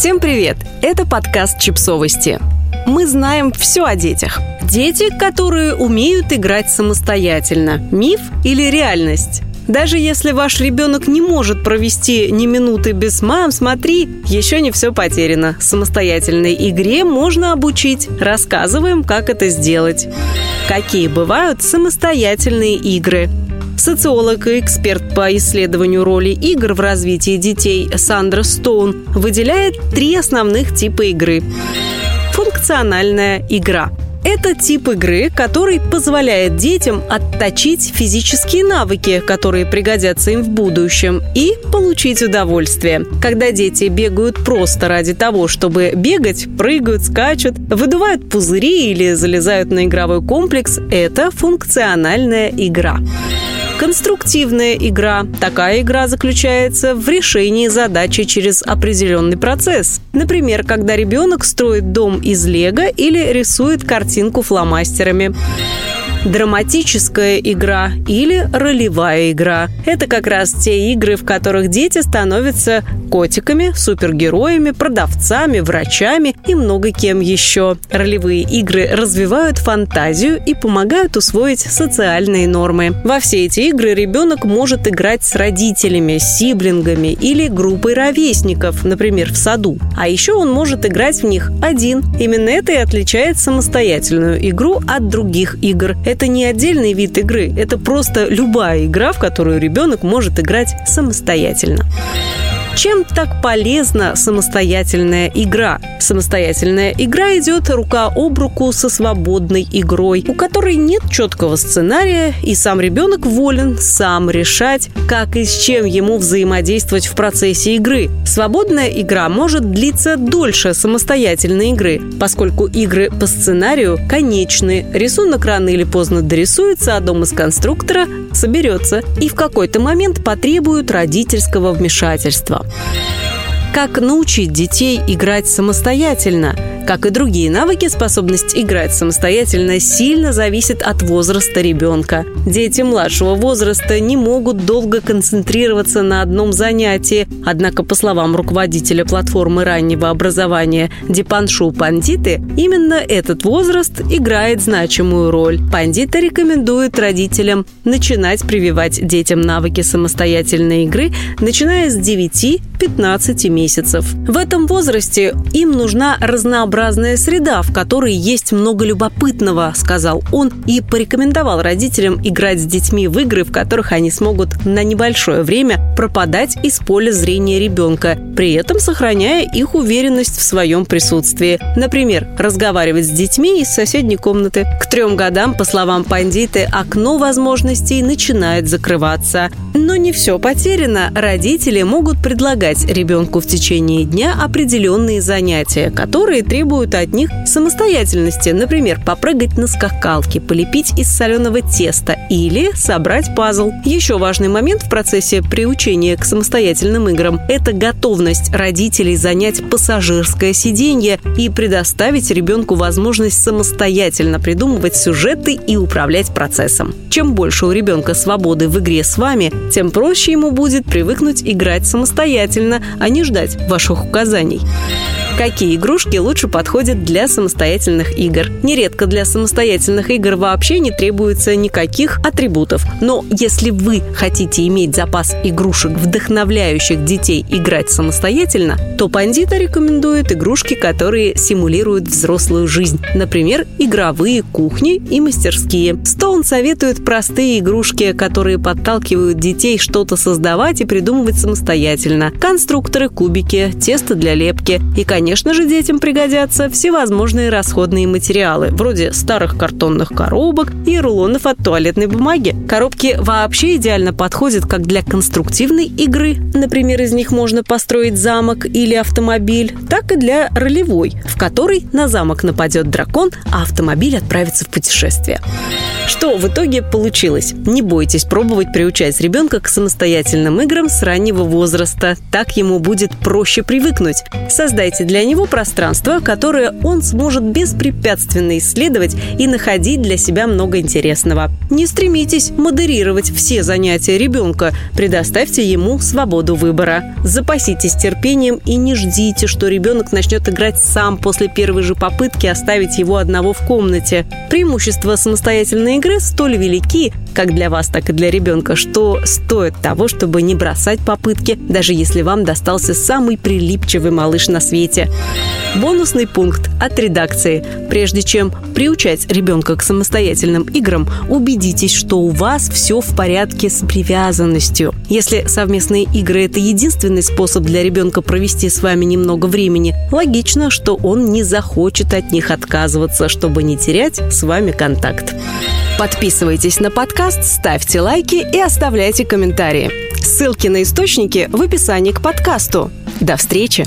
Всем привет! Это подкаст «Чипсовости». Мы знаем все о детях. Дети, которые умеют играть самостоятельно. Миф или реальность? Даже если ваш ребенок не может провести ни минуты без «мам, смотри», еще не все потеряно. Самостоятельной игре можно обучить. Рассказываем, как это сделать. Какие бывают самостоятельные игры? Социолог и эксперт по исследованию роли игр в развитии детей Сандра Стоун выделяет три основных типа игры. Функциональная игра – это тип игры, который позволяет детям отточить физические навыки, которые пригодятся им в будущем, и получить удовольствие. Когда дети бегают просто ради того, чтобы бегать, прыгают, скачут, выдувают пузыри или залезают на игровой комплекс, это функциональная игра. Конструктивная игра. Такая игра заключается в решении задачи через определенный процесс. Например, когда ребенок строит дом из лего или рисует картинку фломастерами драматическая игра или ролевая игра. Это как раз те игры, в которых дети становятся котиками, супергероями, продавцами, врачами и много кем еще. Ролевые игры развивают фантазию и помогают усвоить социальные нормы. Во все эти игры ребенок может играть с родителями, сиблингами или группой ровесников, например, в саду. А еще он может играть в них один. Именно это и отличает самостоятельную игру от других игр. Это не отдельный вид игры, это просто любая игра, в которую ребенок может играть самостоятельно. Чем так полезна самостоятельная игра? Самостоятельная игра идет рука об руку со свободной игрой, у которой нет четкого сценария, и сам ребенок волен сам решать, как и с чем ему взаимодействовать в процессе игры. Свободная игра может длиться дольше самостоятельной игры, поскольку игры по сценарию конечны. Рисунок рано или поздно дорисуется, а дом из конструктора соберется и в какой-то момент потребует родительского вмешательства. Как научить детей играть самостоятельно – как и другие навыки, способность играть самостоятельно сильно зависит от возраста ребенка. Дети младшего возраста не могут долго концентрироваться на одном занятии, однако, по словам руководителя платформы раннего образования Дипаншу Пандиты, именно этот возраст играет значимую роль. Пандита рекомендует родителям начинать прививать детям навыки самостоятельной игры, начиная с 9-15 месяцев. В этом возрасте им нужна разнообразная среда, в которой есть много любопытного», — сказал он и порекомендовал родителям играть с детьми в игры, в которых они смогут на небольшое время пропадать из поля зрения ребенка, при этом сохраняя их уверенность в своем присутствии. Например, разговаривать с детьми из соседней комнаты. К трем годам, по словам пандиты, окно возможностей начинает закрываться. Но не все потеряно. Родители могут предлагать ребенку в течение дня определенные занятия, которые требуют от них самостоятельности, например, попрыгать на скакалке, полепить из соленого теста или собрать пазл. Еще важный момент в процессе приучения к самостоятельным играм – это готовность родителей занять пассажирское сиденье и предоставить ребенку возможность самостоятельно придумывать сюжеты и управлять процессом. Чем больше у ребенка свободы в игре с вами, тем проще ему будет привыкнуть играть самостоятельно, а не ждать ваших указаний. Какие игрушки лучше подходят для самостоятельных игр? Нередко для самостоятельных игр вообще не требуется никаких атрибутов. Но если вы хотите иметь запас игрушек, вдохновляющих детей играть самостоятельно, то Пандита рекомендует игрушки, которые симулируют взрослую жизнь. Например, игровые кухни и мастерские. Стоун советует простые игрушки, которые подталкивают детей что-то создавать и придумывать самостоятельно. Конструкторы, кубики, тесто для лепки и, конечно, Конечно же, детям пригодятся всевозможные расходные материалы, вроде старых картонных коробок и рулонов от туалетной бумаги. Коробки вообще идеально подходят как для конструктивной игры, например, из них можно построить замок или автомобиль, так и для ролевой, в которой на замок нападет дракон, а автомобиль отправится в путешествие. Что в итоге получилось? Не бойтесь пробовать приучать ребенка к самостоятельным играм с раннего возраста. Так ему будет проще привыкнуть. Создайте для него пространство, которое он сможет беспрепятственно исследовать и находить для себя много интересного. Не стремитесь модерировать все занятия ребенка. Предоставьте ему свободу выбора. Запаситесь терпением и не ждите, что ребенок начнет играть сам после первой же попытки оставить его одного в комнате. Преимущество самостоятельной игры столь велики, как для вас, так и для ребенка, что стоит того, чтобы не бросать попытки, даже если вам достался самый прилипчивый малыш на свете. Бонусный пункт от редакции. Прежде чем приучать ребенка к самостоятельным играм, убедитесь, что у вас все в порядке с привязанностью. Если совместные игры – это единственный способ для ребенка провести с вами немного времени, логично, что он не захочет от них отказываться, чтобы не терять с вами контакт. Подписывайтесь на подкаст, ставьте лайки и оставляйте комментарии. Ссылки на источники в описании к подкасту. До встречи!